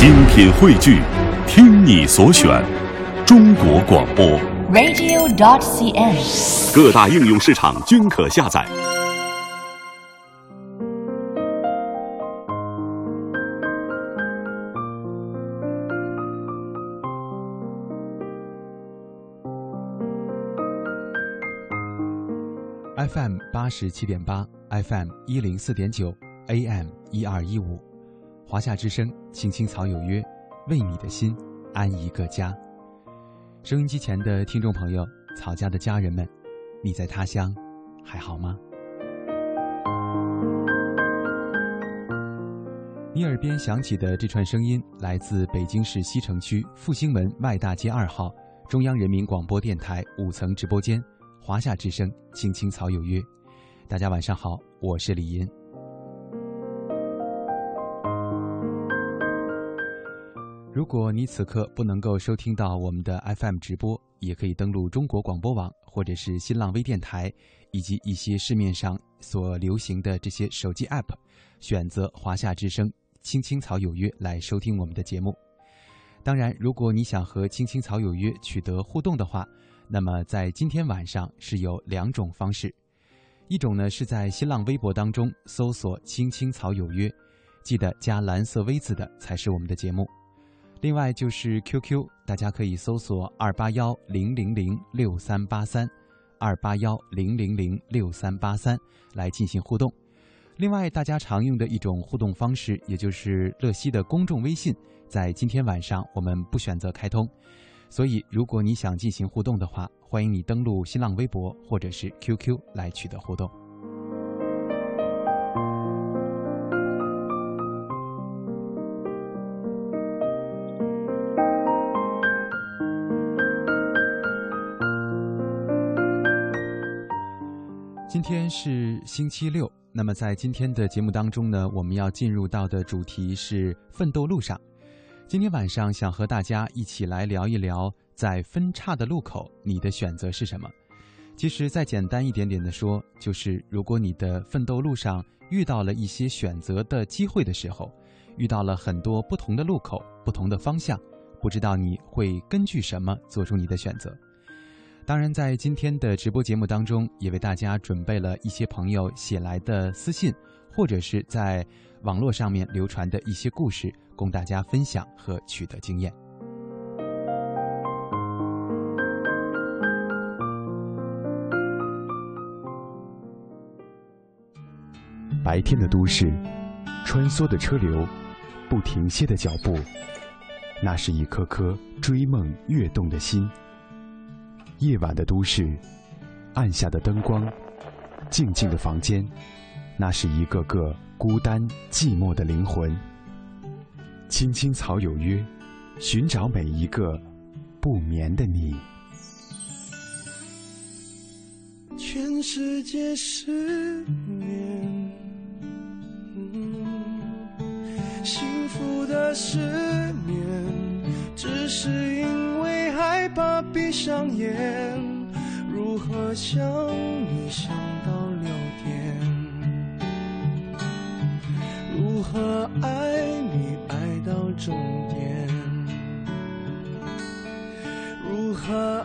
精品汇聚，听你所选，中国广播。radio.cn。各大应用市场均可下载。FM 八十七点八，FM 一零四点九，AM 一二一五，华夏之声，青青草有约，为你的心安一个家。收音机前的听众朋友，草家的家人们，你在他乡还好吗？你耳边响起的这串声音，来自北京市西城区复兴门外大街二号中央人民广播电台五层直播间。华夏之声，青青草有约，大家晚上好，我是李银。如果你此刻不能够收听到我们的 FM 直播，也可以登录中国广播网或者是新浪微电台，以及一些市面上所流行的这些手机 App，选择华夏之声，青青草有约来收听我们的节目。当然，如果你想和青青草有约取得互动的话，那么在今天晚上是有两种方式，一种呢是在新浪微博当中搜索“青青草有约”，记得加蓝色 V 字的才是我们的节目。另外就是 QQ，大家可以搜索二八幺零零零六三八三，二八幺零零零六三八三来进行互动。另外，大家常用的一种互动方式，也就是乐西的公众微信，在今天晚上我们不选择开通。所以，如果你想进行互动的话，欢迎你登录新浪微博或者是 QQ 来取得互动。是星期六，那么在今天的节目当中呢，我们要进入到的主题是奋斗路上。今天晚上想和大家一起来聊一聊，在分岔的路口，你的选择是什么？其实再简单一点点的说，就是如果你的奋斗路上遇到了一些选择的机会的时候，遇到了很多不同的路口、不同的方向，不知道你会根据什么做出你的选择。当然，在今天的直播节目当中，也为大家准备了一些朋友写来的私信，或者是在网络上面流传的一些故事。供大家分享和取得经验。白天的都市，穿梭的车流，不停歇的脚步，那是一颗颗追梦跃动的心。夜晚的都市，暗下的灯光，静静的房间，那是一个个孤单寂寞的灵魂。青青草有约，寻找每一个不眠的你。全世界失眠，幸福的失眠，只是一闭上眼。如何想你想到六点？如何爱你爱？到终点，如何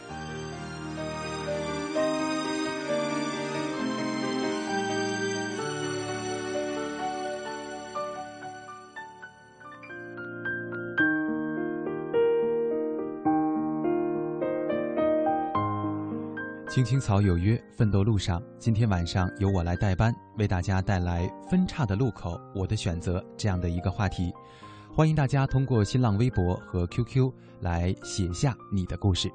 青青草有约，奋斗路上。今天晚上由我来代班，为大家带来《分岔的路口，我的选择》这样的一个话题。欢迎大家通过新浪微博和 QQ 来写下你的故事。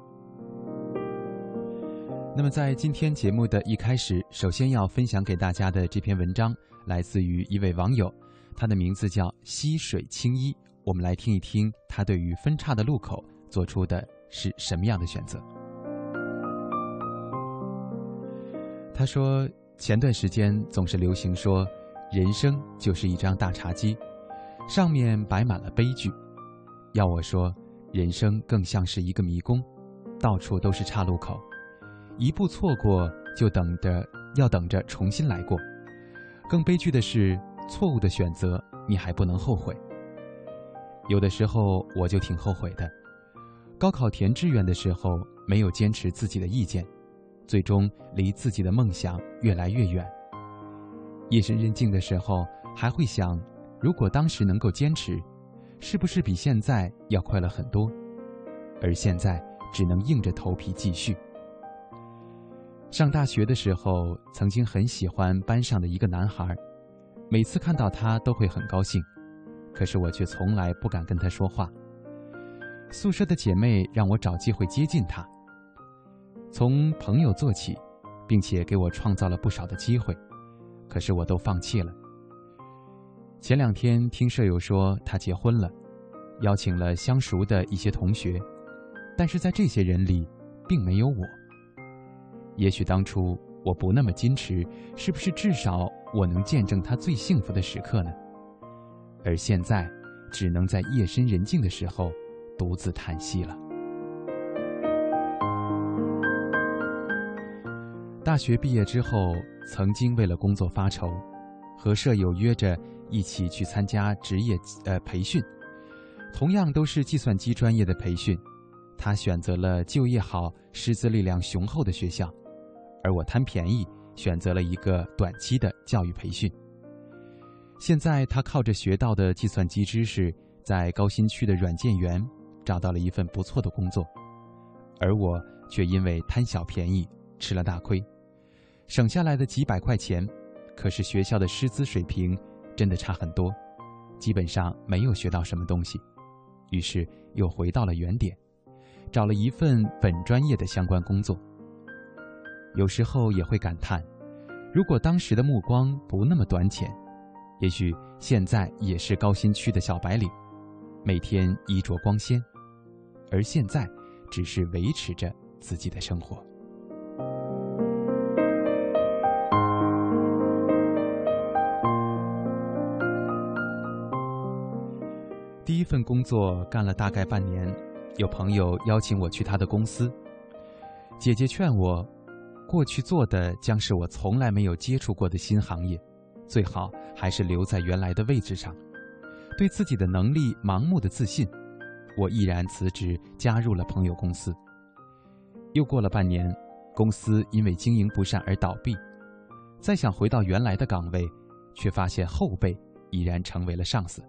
那么，在今天节目的一开始，首先要分享给大家的这篇文章，来自于一位网友，他的名字叫溪水青衣。我们来听一听他对于分叉的路口做出的是什么样的选择。他说，前段时间总是流行说，人生就是一张大茶几，上面摆满了悲剧。要我说，人生更像是一个迷宫，到处都是岔路口。一步错过，就等着要等着重新来过。更悲剧的是，错误的选择你还不能后悔。有的时候我就挺后悔的，高考填志愿的时候没有坚持自己的意见，最终离自己的梦想越来越远。夜深人静的时候还会想，如果当时能够坚持，是不是比现在要快了很多？而现在只能硬着头皮继续。上大学的时候，曾经很喜欢班上的一个男孩，每次看到他都会很高兴，可是我却从来不敢跟他说话。宿舍的姐妹让我找机会接近他，从朋友做起，并且给我创造了不少的机会，可是我都放弃了。前两天听舍友说他结婚了，邀请了相熟的一些同学，但是在这些人里，并没有我。也许当初我不那么矜持，是不是至少我能见证他最幸福的时刻呢？而现在，只能在夜深人静的时候，独自叹息了。大学毕业之后，曾经为了工作发愁，和舍友约着一起去参加职业呃培训，同样都是计算机专业的培训，他选择了就业好、师资力量雄厚的学校。而我贪便宜，选择了一个短期的教育培训。现在他靠着学到的计算机知识，在高新区的软件园找到了一份不错的工作，而我却因为贪小便宜吃了大亏，省下来的几百块钱，可是学校的师资水平真的差很多，基本上没有学到什么东西，于是又回到了原点，找了一份本专业的相关工作。有时候也会感叹，如果当时的目光不那么短浅，也许现在也是高新区的小白领，每天衣着光鲜，而现在只是维持着自己的生活。份工作干了大概半年，有朋友邀请我去他的公司，姐姐劝我。过去做的将是我从来没有接触过的新行业，最好还是留在原来的位置上。对自己的能力盲目的自信，我毅然辞职，加入了朋友公司。又过了半年，公司因为经营不善而倒闭，再想回到原来的岗位，却发现后辈已然成为了上司，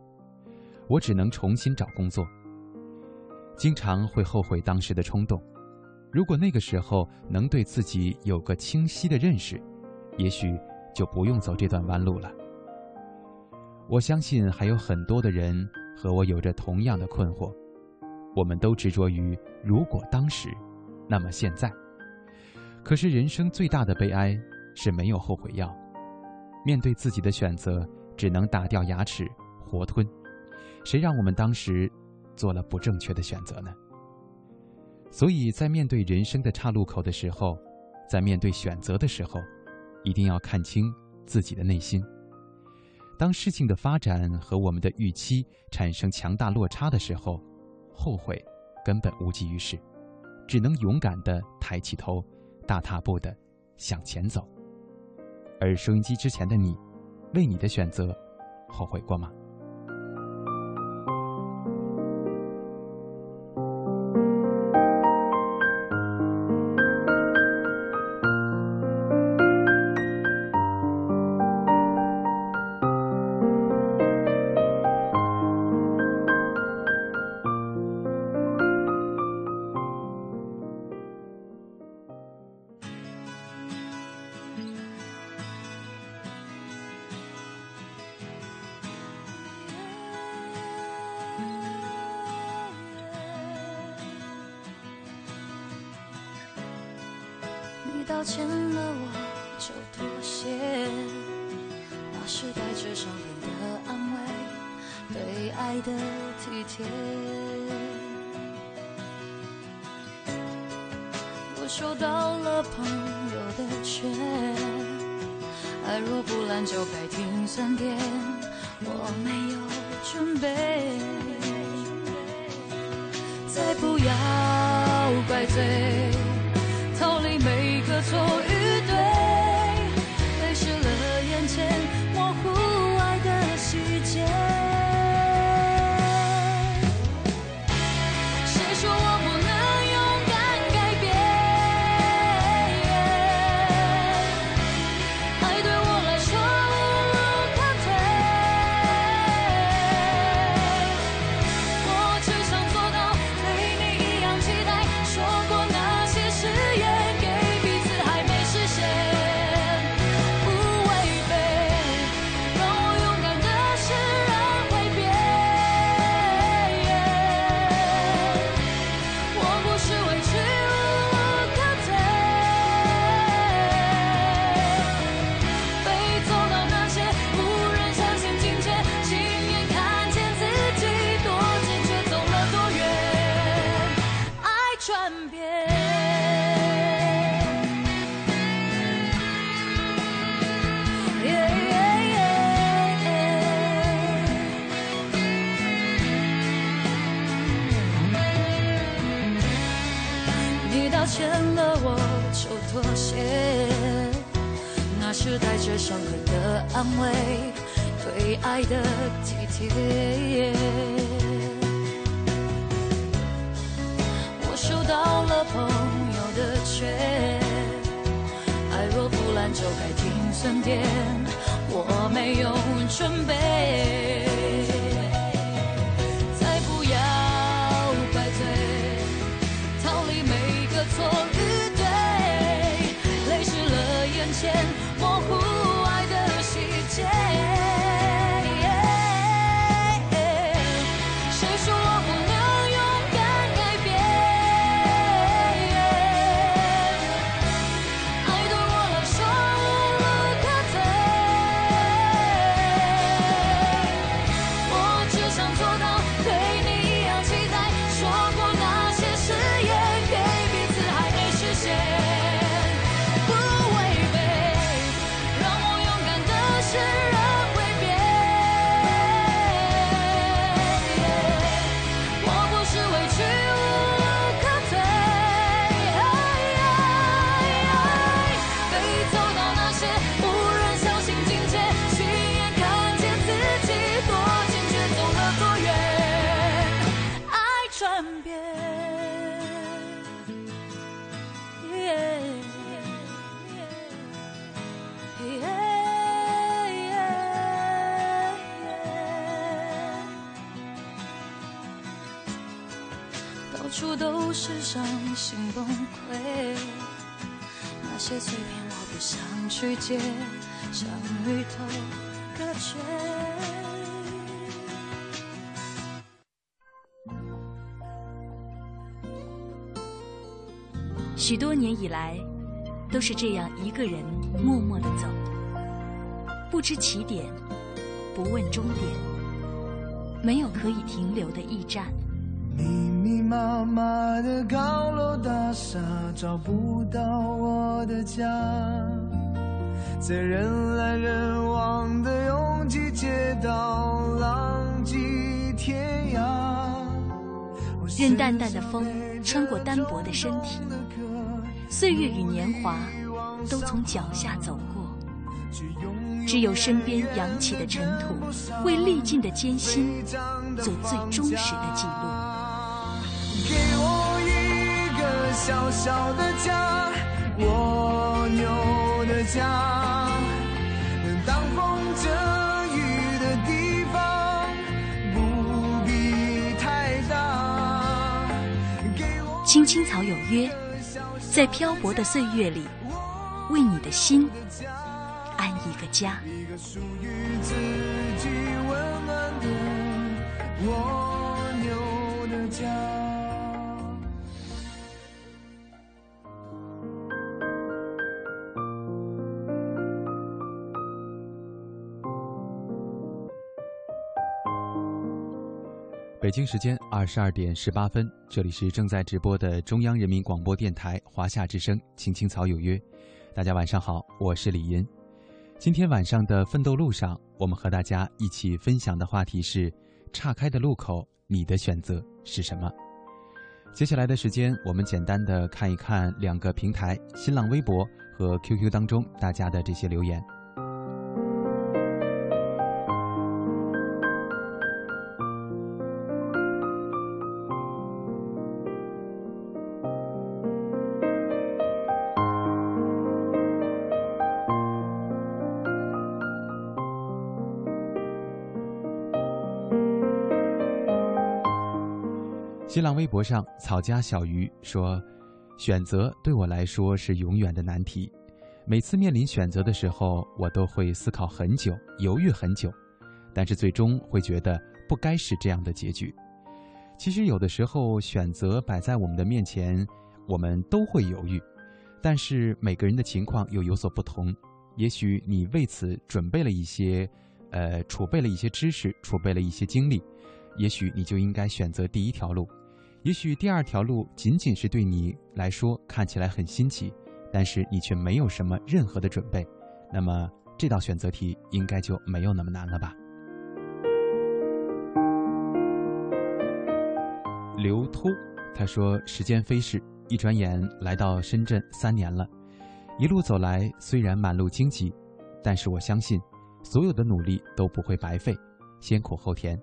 我只能重新找工作。经常会后悔当时的冲动。如果那个时候能对自己有个清晰的认识，也许就不用走这段弯路了。我相信还有很多的人和我有着同样的困惑，我们都执着于如果当时，那么现在。可是人生最大的悲哀是没有后悔药，面对自己的选择，只能打掉牙齿活吞。谁让我们当时做了不正确的选择呢？所以在面对人生的岔路口的时候，在面对选择的时候，一定要看清自己的内心。当事情的发展和我们的预期产生强大落差的时候，后悔根本无济于事，只能勇敢地抬起头，大踏步地向前走。而收音机之前的你，为你的选择后悔过吗？安慰，对爱的体贴。我收到了朋友的劝，爱若不烂就该停损点，我没有准备。再不要怪罪，逃离每个错细崩溃，那些碎片我不想去接，像鱼头隔绝。许多年以来，都是这样一个人默默的走，不知起点，不问终点，没有可以停留的驿站。密密麻麻的高楼大厦，找不到我的家。在人来人往的拥挤街道，浪迹天涯。任淡淡的风穿过单薄的身体，岁月与年华都从脚下走过，只有身边扬起的尘土，为历尽的艰辛做最忠实的记录。给我一个小小的家，蜗牛的家，能挡风遮雨的地方，不必太大。给我青青草有约，在漂泊的岁月里，为你的心安一个家。一个属于自己温暖的蜗牛的家。北京时间二十二点十八分，这里是正在直播的中央人民广播电台华夏之声《青青草有约》，大家晚上好，我是李银。今天晚上的奋斗路上，我们和大家一起分享的话题是：岔开的路口，你的选择是什么？接下来的时间，我们简单的看一看两个平台：新浪微博和 QQ 当中大家的这些留言。新浪微博上，草家小鱼说：“选择对我来说是永远的难题。每次面临选择的时候，我都会思考很久，犹豫很久，但是最终会觉得不该是这样的结局。其实有的时候，选择摆在我们的面前，我们都会犹豫，但是每个人的情况又有所不同。也许你为此准备了一些，呃，储备了一些知识，储备了一些经历，也许你就应该选择第一条路。”也许第二条路仅仅是对你来说看起来很新奇，但是你却没有什么任何的准备，那么这道选择题应该就没有那么难了吧？刘突他说：“时间飞逝，一转眼来到深圳三年了，一路走来虽然满路荆棘，但是我相信，所有的努力都不会白费，先苦后甜，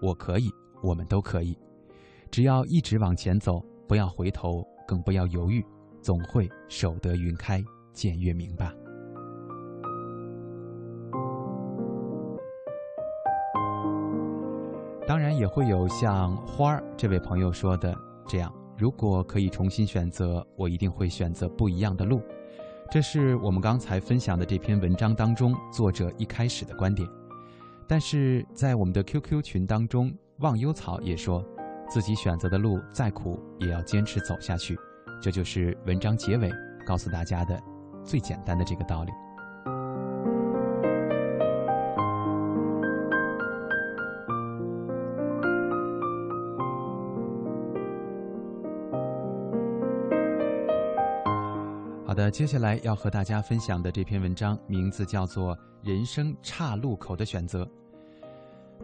我可以，我们都可以。”只要一直往前走，不要回头，更不要犹豫，总会守得云开见月明吧。当然，也会有像花儿这位朋友说的这样：如果可以重新选择，我一定会选择不一样的路。这是我们刚才分享的这篇文章当中作者一开始的观点。但是在我们的 QQ 群当中，忘忧草也说。自己选择的路再苦，也要坚持走下去，这就是文章结尾告诉大家的最简单的这个道理。好的，接下来要和大家分享的这篇文章名字叫做《人生岔路口的选择》，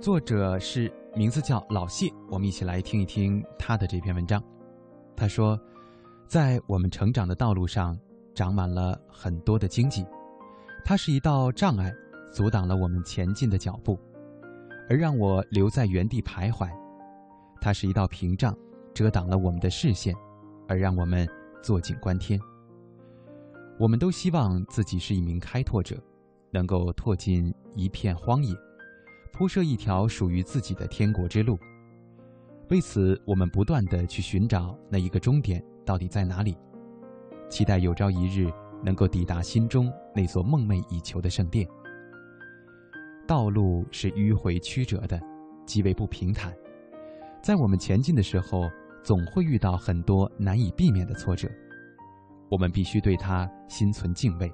作者是。名字叫老谢，我们一起来听一听他的这篇文章。他说，在我们成长的道路上，长满了很多的荆棘，它是一道障碍，阻挡了我们前进的脚步，而让我留在原地徘徊；它是一道屏障，遮挡了我们的视线，而让我们坐井观天。我们都希望自己是一名开拓者，能够拓进一片荒野。铺设一条属于自己的天国之路。为此，我们不断的去寻找那一个终点到底在哪里，期待有朝一日能够抵达心中那座梦寐以求的圣殿。道路是迂回曲折的，极为不平坦，在我们前进的时候，总会遇到很多难以避免的挫折。我们必须对它心存敬畏，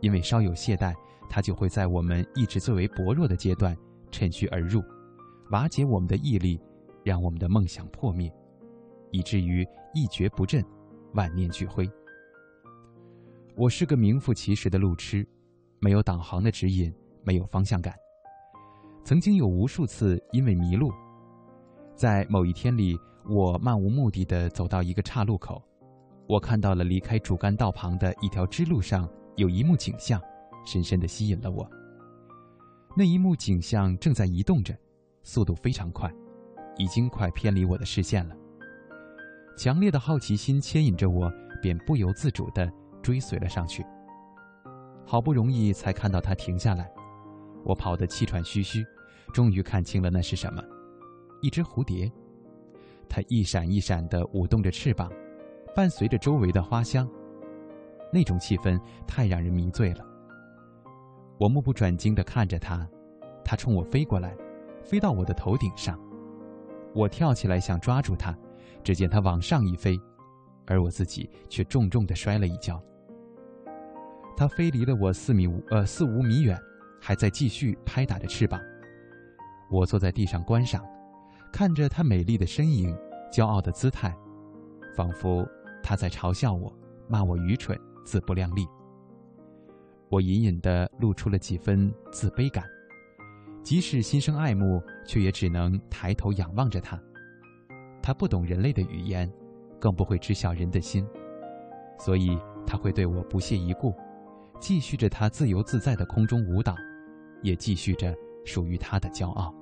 因为稍有懈怠，它就会在我们意志最为薄弱的阶段。趁虚而入，瓦解我们的毅力，让我们的梦想破灭，以至于一蹶不振，万念俱灰。我是个名副其实的路痴，没有导航的指引，没有方向感。曾经有无数次因为迷路，在某一天里，我漫无目的的走到一个岔路口，我看到了离开主干道旁的一条支路上有一幕景象，深深的吸引了我。那一幕景象正在移动着，速度非常快，已经快偏离我的视线了。强烈的好奇心牵引着我，便不由自主地追随了上去。好不容易才看到它停下来，我跑得气喘吁吁，终于看清了那是什么：一只蝴蝶。它一闪一闪地舞动着翅膀，伴随着周围的花香，那种气氛太让人迷醉了。我目不转睛地看着它，它冲我飞过来，飞到我的头顶上。我跳起来想抓住它，只见它往上一飞，而我自己却重重地摔了一跤。它飞离了我四米五呃四五米远，还在继续拍打着翅膀。我坐在地上观赏，看着它美丽的身影，骄傲的姿态，仿佛它在嘲笑我，骂我愚蠢、自不量力。我隐隐地露出了几分自卑感，即使心生爱慕，却也只能抬头仰望着他。他不懂人类的语言，更不会知晓人的心，所以他会对我不屑一顾，继续着他自由自在的空中舞蹈，也继续着属于他的骄傲。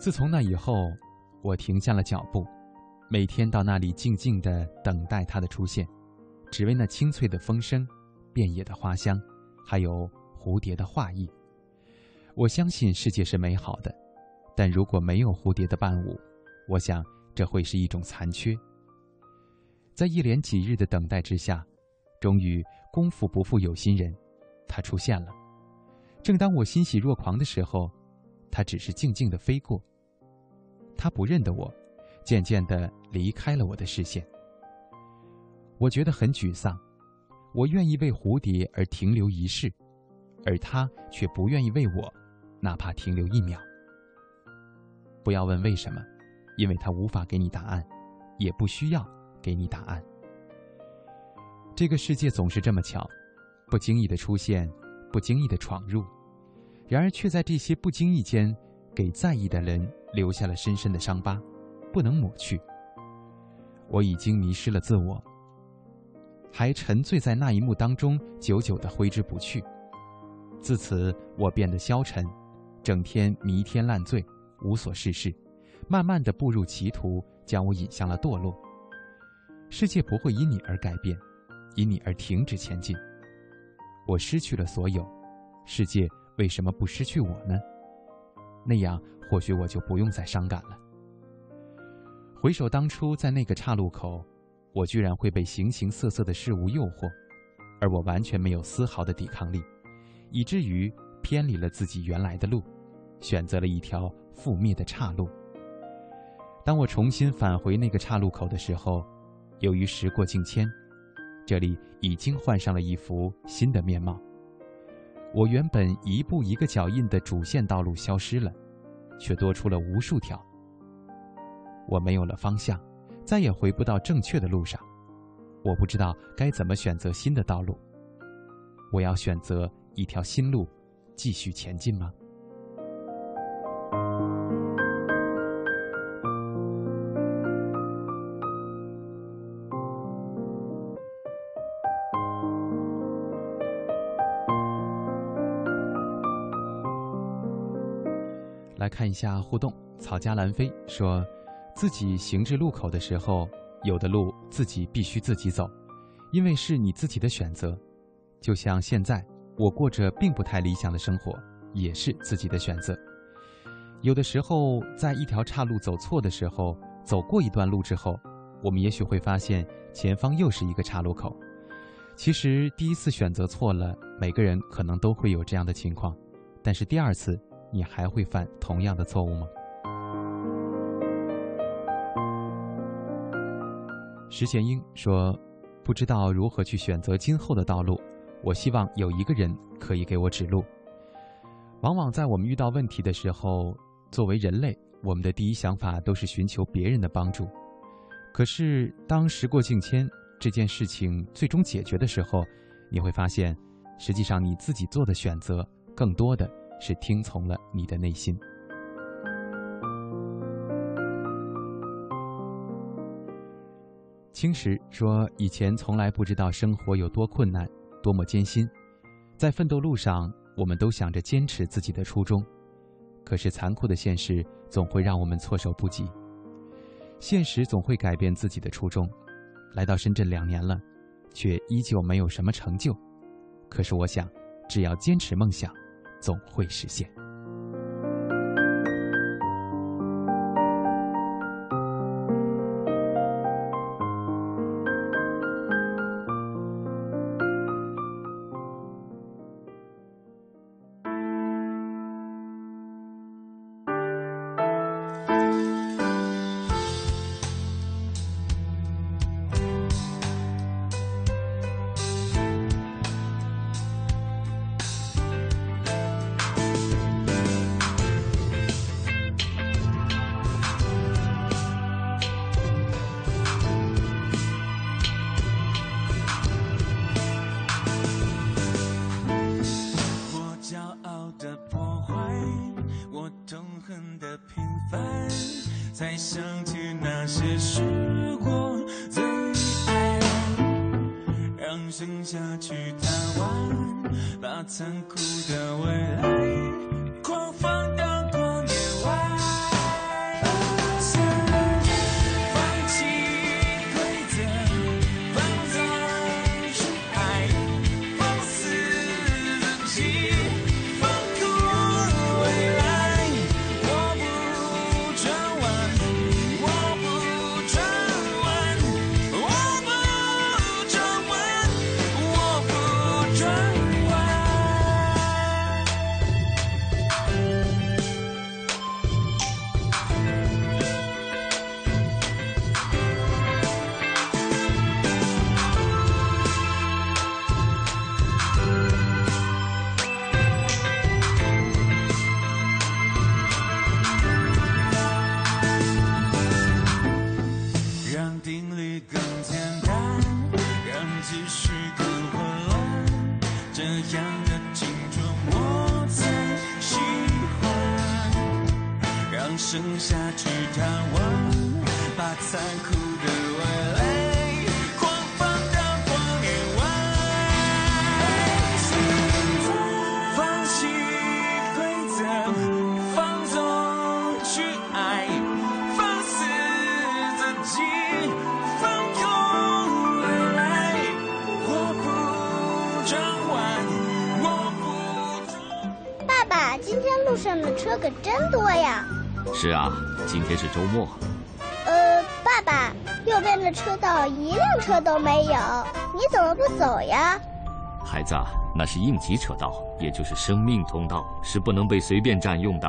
自从那以后，我停下了脚步。每天到那里静静地等待他的出现，只为那清脆的风声、遍野的花香，还有蝴蝶的画意。我相信世界是美好的，但如果没有蝴蝶的伴舞，我想这会是一种残缺。在一连几日的等待之下，终于功夫不负有心人，他出现了。正当我欣喜若狂的时候，他只是静静地飞过。他不认得我。渐渐地离开了我的视线，我觉得很沮丧。我愿意为蝴蝶而停留一世，而他却不愿意为我，哪怕停留一秒。不要问为什么，因为他无法给你答案，也不需要给你答案。这个世界总是这么巧，不经意的出现，不经意的闯入，然而却在这些不经意间，给在意的人留下了深深的伤疤。不能抹去。我已经迷失了自我，还沉醉在那一幕当中，久久的挥之不去。自此，我变得消沉，整天迷天烂醉，无所事事，慢慢的步入歧途，将我引向了堕落。世界不会因你而改变，因你而停止前进。我失去了所有，世界为什么不失去我呢？那样，或许我就不用再伤感了。回首当初，在那个岔路口，我居然会被形形色色的事物诱惑，而我完全没有丝毫的抵抗力，以至于偏离了自己原来的路，选择了一条覆灭的岔路。当我重新返回那个岔路口的时候，由于时过境迁，这里已经换上了一幅新的面貌。我原本一步一个脚印的主线道路消失了，却多出了无数条。我没有了方向，再也回不到正确的路上。我不知道该怎么选择新的道路。我要选择一条新路，继续前进吗？来看一下互动，草家兰飞说。自己行至路口的时候，有的路自己必须自己走，因为是你自己的选择。就像现在，我过着并不太理想的生活，也是自己的选择。有的时候，在一条岔路走错的时候，走过一段路之后，我们也许会发现前方又是一个岔路口。其实第一次选择错了，每个人可能都会有这样的情况，但是第二次，你还会犯同样的错误吗？石贤英说：“不知道如何去选择今后的道路，我希望有一个人可以给我指路。往往在我们遇到问题的时候，作为人类，我们的第一想法都是寻求别人的帮助。可是，当时过境迁，这件事情最终解决的时候，你会发现，实际上你自己做的选择，更多的是听从了你的内心。”青石说：“以前从来不知道生活有多困难，多么艰辛，在奋斗路上，我们都想着坚持自己的初衷，可是残酷的现实总会让我们措手不及。现实总会改变自己的初衷。来到深圳两年了，却依旧没有什么成就。可是我想，只要坚持梦想，总会实现。”是啊，今天是周末，呃，爸爸，右边的车道一辆车都没有，你怎么不走呀？孩子啊，那是应急车道，也就是生命通道，是不能被随便占用的。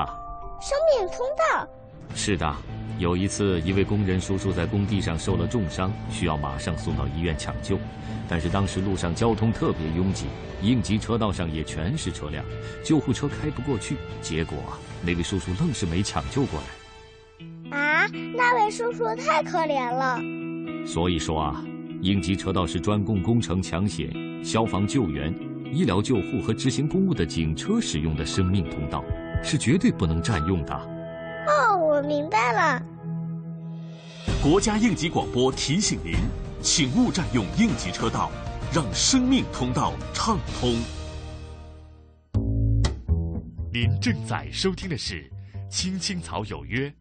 生命通道，是的，有一次，一位工人叔叔在工地上受了重伤，需要马上送到医院抢救。但是当时路上交通特别拥挤，应急车道上也全是车辆，救护车开不过去。结果，那位叔叔愣是没抢救过来。啊，那位叔叔太可怜了。所以说啊，应急车道是专供工程抢险、消防救援、医疗救护和执行公务的警车使用的生命通道，是绝对不能占用的。哦，我明白了。国家应急广播提醒您，请勿占用应急车道，让生命通道畅通。您正在收听的是《青青草有约》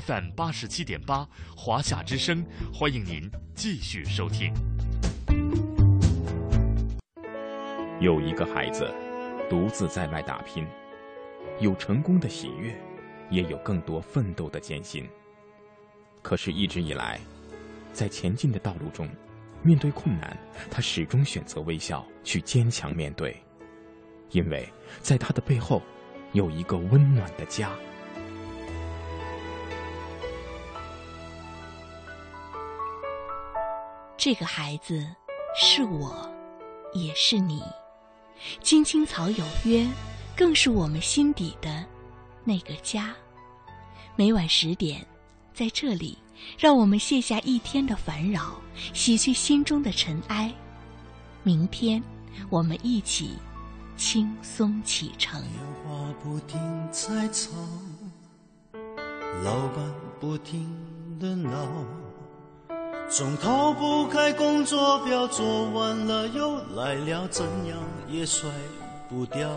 ，FM 八十七点八，华夏之声，欢迎您继续收听。有一个孩子独自在外打拼，有成功的喜悦，也有更多奋斗的艰辛。可是，一直以来，在前进的道路中，面对困难，他始终选择微笑，去坚强面对，因为在他的背后，有一个温暖的家。这个孩子是我，也是你。青青草有约，更是我们心底的那个家。每晚十点，在这里，让我们卸下一天的烦扰，洗去心中的尘埃。明天，我们一起轻松启程。老板不停的闹，总逃不开工作表，做完了又来了，怎样也甩不掉。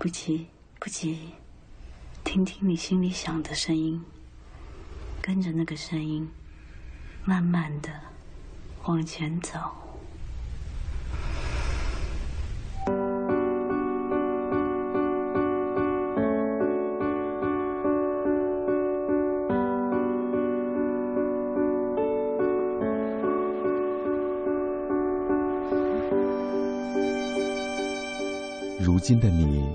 不急不急，听听你心里想的声音，跟着那个声音，慢慢的往前走。如今的你，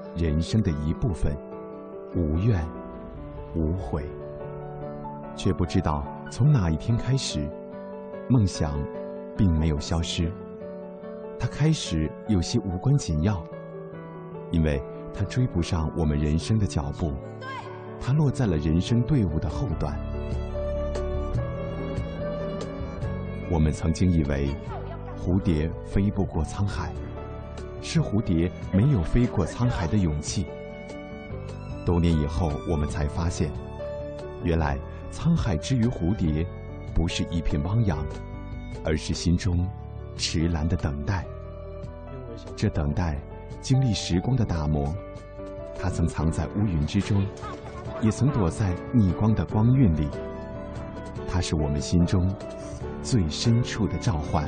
人生的一部分，无怨。无悔，却不知道从哪一天开始，梦想并没有消失。它开始有些无关紧要，因为它追不上我们人生的脚步，它落在了人生队伍的后段。我们曾经以为蝴蝶飞不过沧海，是蝴蝶没有飞过沧海的勇气。多年以后，我们才发现，原来沧海之于蝴蝶，不是一片汪洋，而是心中迟来的等待。这等待，经历时光的打磨，它曾藏在乌云之中，也曾躲在逆光的光晕里。它是我们心中最深处的召唤。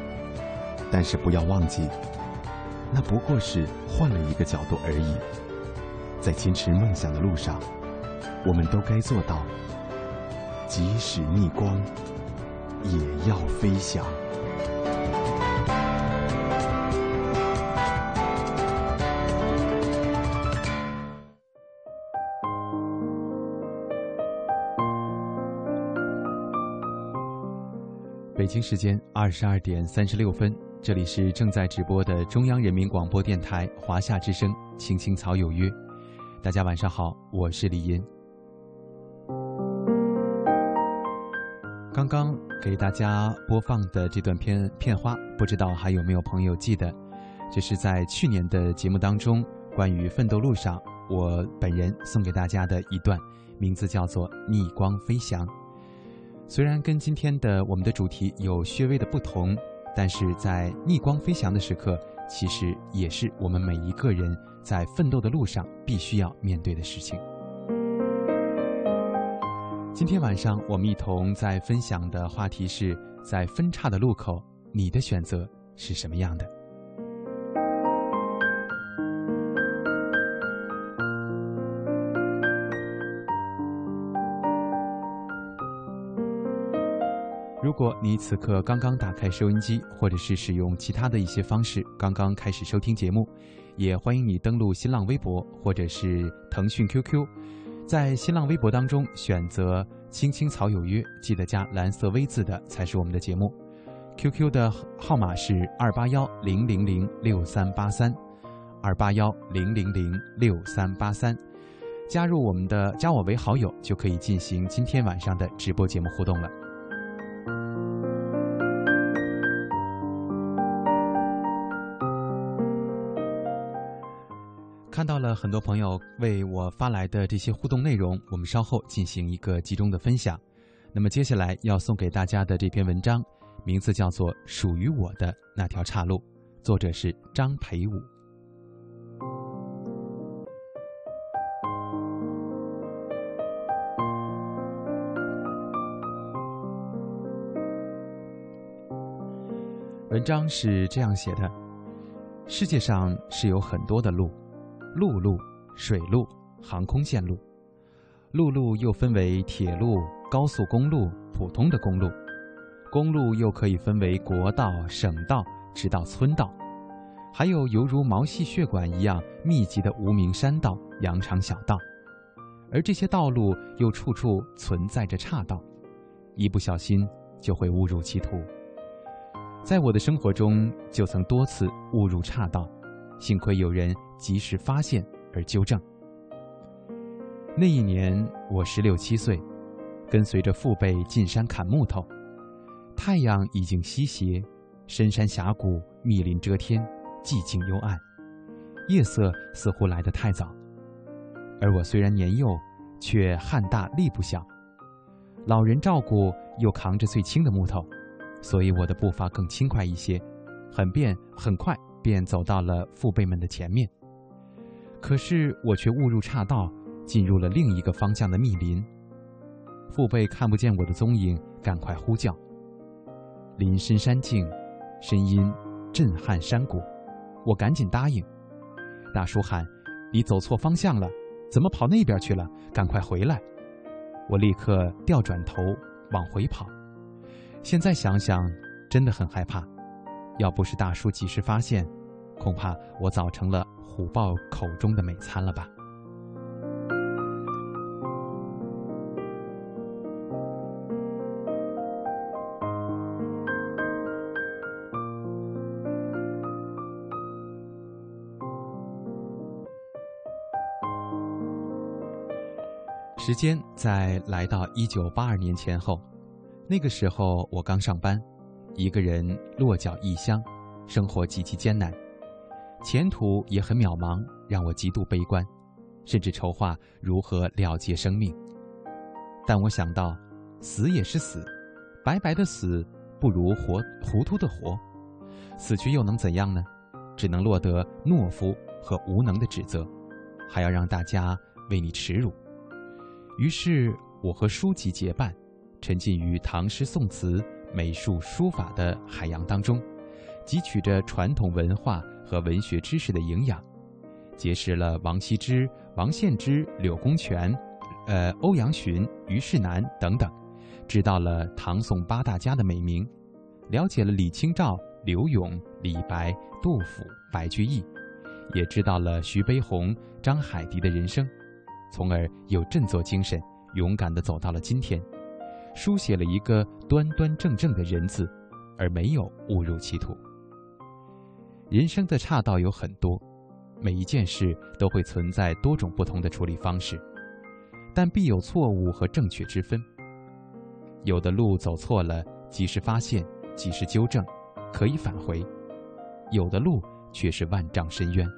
但是不要忘记，那不过是换了一个角度而已。在坚持梦想的路上，我们都该做到，即使逆光，也要飞翔。北京时间二十二点三十六分。这里是正在直播的中央人民广播电台华夏之声《青青草有约》，大家晚上好，我是李银。刚刚给大家播放的这段片片花，不知道还有没有朋友记得？这是在去年的节目当中，关于奋斗路上，我本人送给大家的一段，名字叫做《逆光飞翔》。虽然跟今天的我们的主题有略微的不同。但是在逆光飞翔的时刻，其实也是我们每一个人在奋斗的路上必须要面对的事情。今天晚上我们一同在分享的话题是在分叉的路口，你的选择是什么样的？如果你此刻刚刚打开收音机，或者是使用其他的一些方式刚刚开始收听节目，也欢迎你登录新浪微博或者是腾讯 QQ，在新浪微博当中选择“青青草有约”，记得加蓝色 V 字的才是我们的节目。QQ 的号码是二八幺零零零六三八三，二八幺零零零六三八三，加入我们的加我为好友，就可以进行今天晚上的直播节目互动了。看到了很多朋友为我发来的这些互动内容，我们稍后进行一个集中的分享。那么接下来要送给大家的这篇文章，名字叫做《属于我的那条岔路》，作者是张培武。文章是这样写的。世界上是有很多的路，陆路、水路、航空线路。陆路又分为铁路、高速公路、普通的公路。公路又可以分为国道、省道，直到村道，还有犹如毛细血管一样密集的无名山道、羊肠小道。而这些道路又处处存在着岔道，一不小心就会误入歧途。在我的生活中，就曾多次误入岔道，幸亏有人及时发现而纠正。那一年我十六七岁，跟随着父辈进山砍木头，太阳已经西斜，深山峡谷密林遮天，寂静幽暗，夜色似乎来得太早。而我虽然年幼，却汗大力不小，老人照顾又扛着最轻的木头。所以我的步伐更轻快一些，很便很快便走到了父辈们的前面。可是我却误入岔道，进入了另一个方向的密林。父辈看不见我的踪影，赶快呼叫。林深山静，声音震撼山谷。我赶紧答应。大叔喊：“你走错方向了，怎么跑那边去了？赶快回来！”我立刻调转头往回跑。现在想想，真的很害怕。要不是大叔及时发现，恐怕我早成了虎豹口中的美餐了吧。时间在来到一九八二年前后。那个时候我刚上班，一个人落脚异乡，生活极其艰难，前途也很渺茫，让我极度悲观，甚至筹划如何了结生命。但我想到，死也是死，白白的死不如活糊涂的活，死去又能怎样呢？只能落得懦夫和无能的指责，还要让大家为你耻辱。于是我和书籍结伴。沉浸于唐诗宋词、美术书法的海洋当中，汲取着传统文化和文学知识的营养，结识了王羲之、王献之、柳公权、呃欧阳询、虞世南等等，知道了唐宋八大家的美名，了解了李清照、柳永、李白、杜甫、白居易，也知道了徐悲鸿、张海迪的人生，从而有振作精神，勇敢地走到了今天。书写了一个端端正正的人字，而没有误入歧途。人生的岔道有很多，每一件事都会存在多种不同的处理方式，但必有错误和正确之分。有的路走错了，及时发现，及时纠正，可以返回；有的路却是万丈深渊，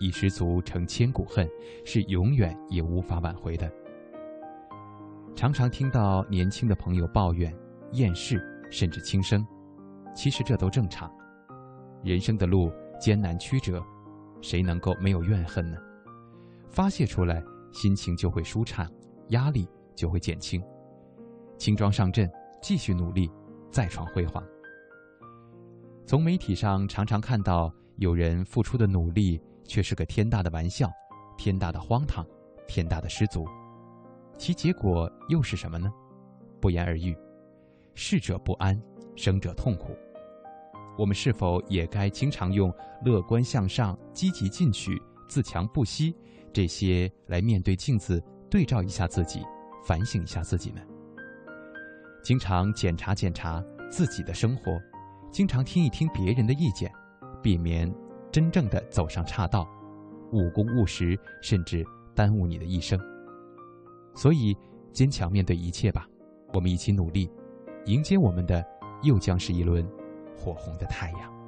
一失足成千古恨，是永远也无法挽回的。常常听到年轻的朋友抱怨、厌世，甚至轻生。其实这都正常。人生的路艰难曲折，谁能够没有怨恨呢？发泄出来，心情就会舒畅，压力就会减轻，轻装上阵，继续努力，再创辉煌。从媒体上常常看到有人付出的努力，却是个天大的玩笑，天大的荒唐，天大的失足。其结果又是什么呢？不言而喻，逝者不安，生者痛苦。我们是否也该经常用乐观向上、积极进取、自强不息这些来面对镜子，对照一下自己，反省一下自己呢？经常检查检查自己的生活，经常听一听别人的意见，避免真正的走上岔道，误工误时，甚至耽误你的一生。所以，坚强面对一切吧，我们一起努力，迎接我们的又将是一轮火红的太阳。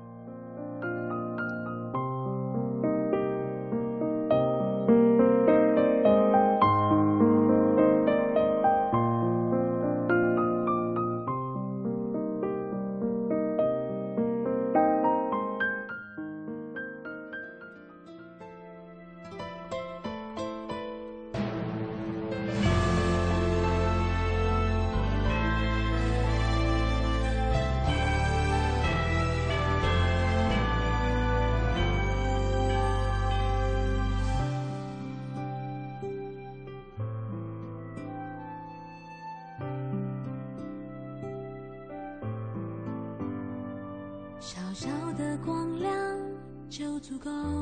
Go.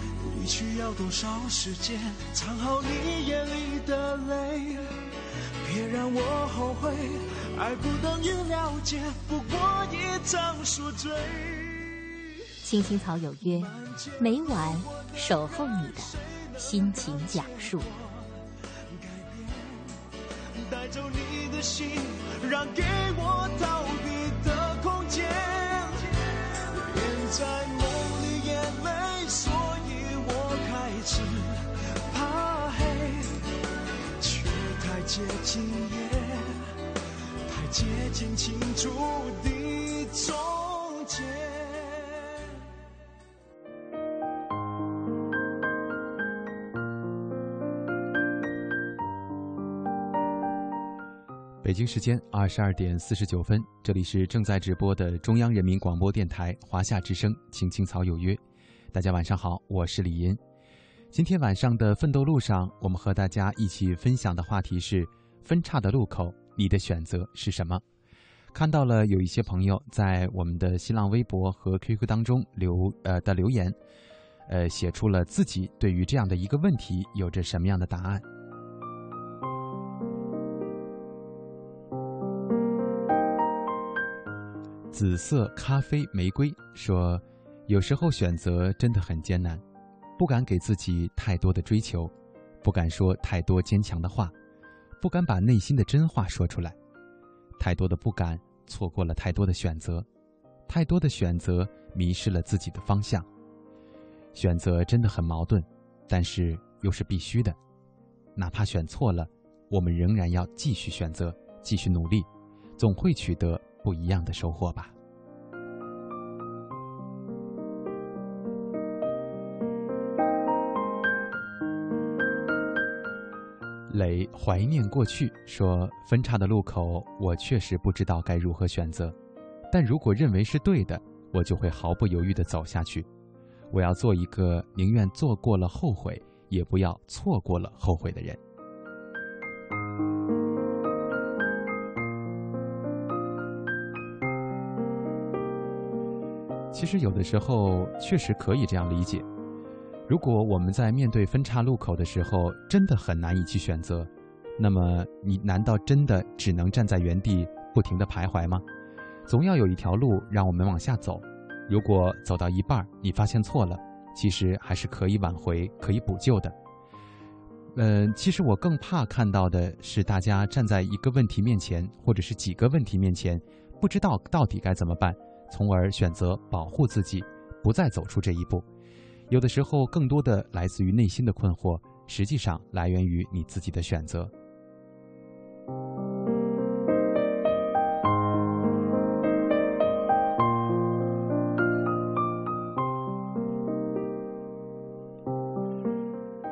你需要多少时间藏好你眼里的泪？别让我后悔，爱不等于了解，不过一场宿醉。青青草有约，每晚守候你的心情讲述。带走你的心，让给我逃避的空间。只怕黑，却太接近夜，太接近清楚的从前。北京时间二十二点四十九分，这里是正在直播的中央人民广播电台华夏之声《青青草有约》，大家晚上好，我是李银。今天晚上的奋斗路上，我们和大家一起分享的话题是：分岔的路口，你的选择是什么？看到了有一些朋友在我们的新浪微博和 QQ 当中留呃的留言，呃，写出了自己对于这样的一个问题有着什么样的答案。紫色咖啡玫瑰说：“有时候选择真的很艰难，不敢给自己太多的追求，不敢说太多坚强的话，不敢把内心的真话说出来。太多的不敢，错过了太多的选择，太多的选择迷失了自己的方向。选择真的很矛盾，但是又是必须的。哪怕选错了，我们仍然要继续选择，继续努力，总会取得。”不一样的收获吧。磊怀念过去，说分叉的路口，我确实不知道该如何选择，但如果认为是对的，我就会毫不犹豫的走下去。我要做一个宁愿做过了后悔，也不要错过了后悔的人。其实有的时候确实可以这样理解：如果我们在面对分岔路口的时候真的很难以去选择，那么你难道真的只能站在原地不停的徘徊吗？总要有一条路让我们往下走。如果走到一半你发现错了，其实还是可以挽回、可以补救的。嗯，其实我更怕看到的是大家站在一个问题面前，或者是几个问题面前，不知道到底该怎么办。从而选择保护自己，不再走出这一步。有的时候，更多的来自于内心的困惑，实际上来源于你自己的选择。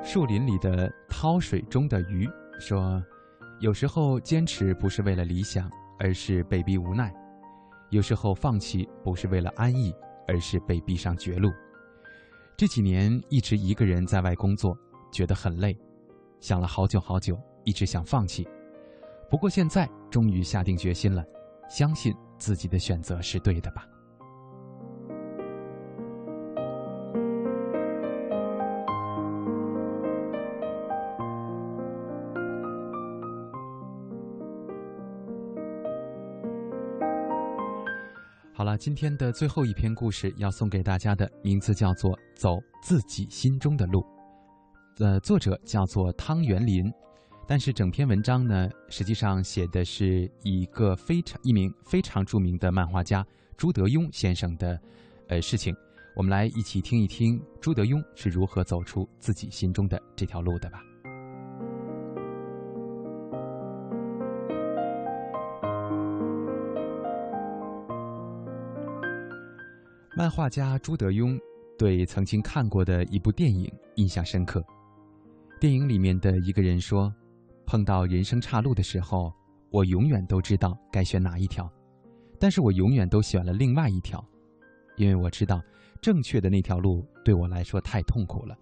树林里的涛水中的鱼说：“有时候坚持不是为了理想，而是被逼无奈。”有时候放弃不是为了安逸，而是被逼上绝路。这几年一直一个人在外工作，觉得很累，想了好久好久，一直想放弃。不过现在终于下定决心了，相信自己的选择是对的吧。好了，今天的最后一篇故事要送给大家的名字叫做《走自己心中的路》，呃，作者叫做汤元林，但是整篇文章呢，实际上写的是一个非常一名非常著名的漫画家朱德庸先生的呃事情。我们来一起听一听朱德庸是如何走出自己心中的这条路的吧。漫画家朱德庸对曾经看过的一部电影印象深刻。电影里面的一个人说：“碰到人生岔路的时候，我永远都知道该选哪一条，但是我永远都选了另外一条，因为我知道正确的那条路对我来说太痛苦了。”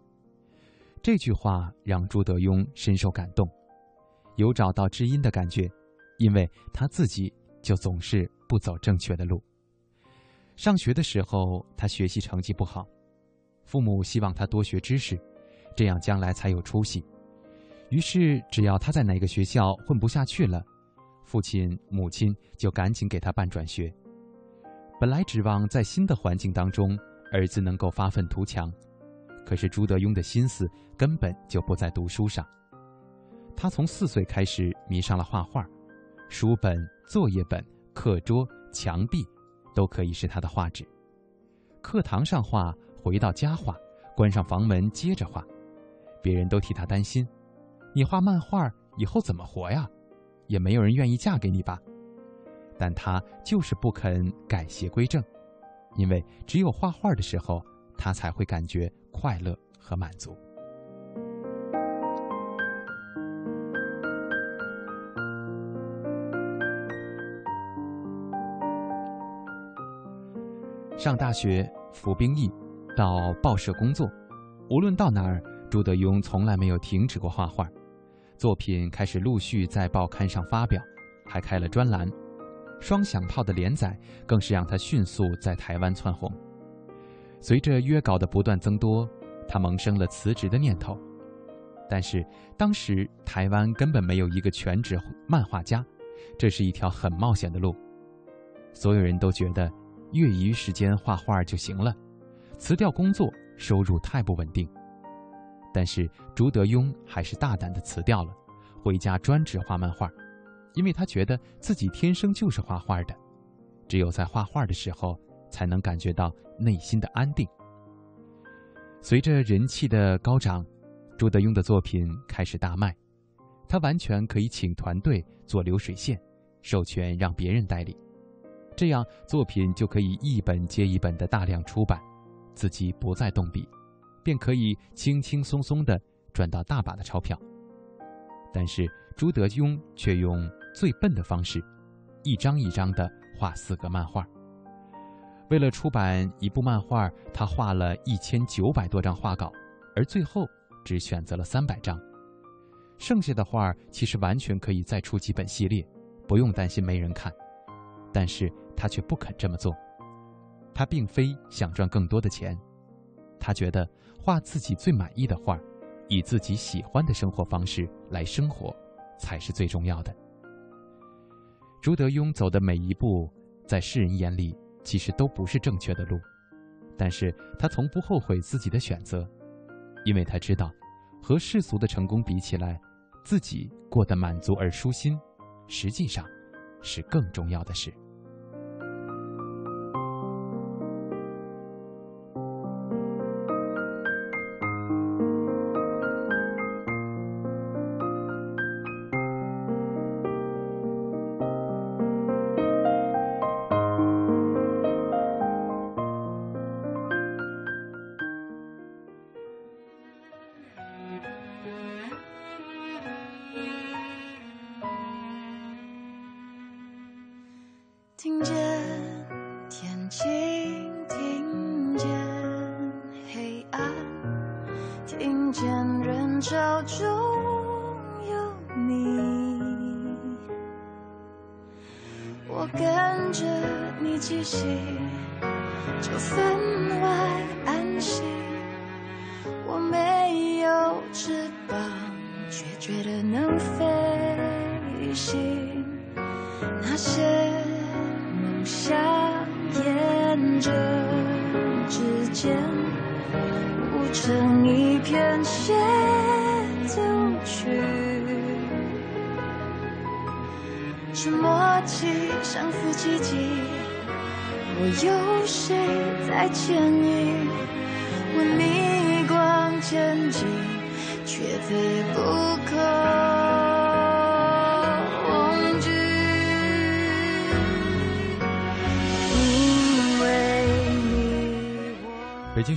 这句话让朱德庸深受感动，有找到知音的感觉，因为他自己就总是不走正确的路。上学的时候，他学习成绩不好，父母希望他多学知识，这样将来才有出息。于是，只要他在哪个学校混不下去了，父亲、母亲就赶紧给他办转学。本来指望在新的环境当中，儿子能够发愤图强，可是朱德庸的心思根本就不在读书上。他从四岁开始迷上了画画，书本、作业本、课桌、墙壁，都可以是他的画纸。课堂上画，回到家画，关上房门接着画，别人都替他担心：“你画漫画以后怎么活呀？也没有人愿意嫁给你吧？”但他就是不肯改邪归正，因为只有画画的时候，他才会感觉快乐和满足。上大学、服兵役，到报社工作，无论到哪儿，朱德庸从来没有停止过画画，作品开始陆续在报刊上发表，还开了专栏。双响炮的连载更是让他迅速在台湾窜红。随着约稿的不断增多，他萌生了辞职的念头。但是当时台湾根本没有一个全职漫画家，这是一条很冒险的路。所有人都觉得业余时间画画就行了，辞掉工作收入太不稳定。但是朱德庸还是大胆地辞掉了，回家专职画漫画。因为他觉得自己天生就是画画的，只有在画画的时候，才能感觉到内心的安定。随着人气的高涨，朱德庸的作品开始大卖，他完全可以请团队做流水线，授权让别人代理，这样作品就可以一本接一本的大量出版，自己不再动笔，便可以轻轻松松的赚到大把的钞票。但是朱德庸却用。最笨的方式，一张一张的画四个漫画。为了出版一部漫画，他画了一千九百多张画稿，而最后只选择了三百张。剩下的画其实完全可以再出几本系列，不用担心没人看。但是他却不肯这么做。他并非想赚更多的钱，他觉得画自己最满意的画，以自己喜欢的生活方式来生活，才是最重要的。朱德庸走的每一步，在世人眼里其实都不是正确的路，但是他从不后悔自己的选择，因为他知道，和世俗的成功比起来，自己过得满足而舒心，实际上，是更重要的事。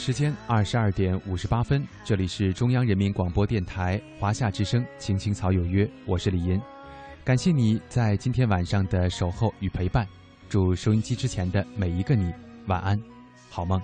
时间二十二点五十八分，这里是中央人民广播电台华夏之声《青青草有约》，我是李银，感谢你在今天晚上的守候与陪伴，祝收音机之前的每一个你晚安，好梦。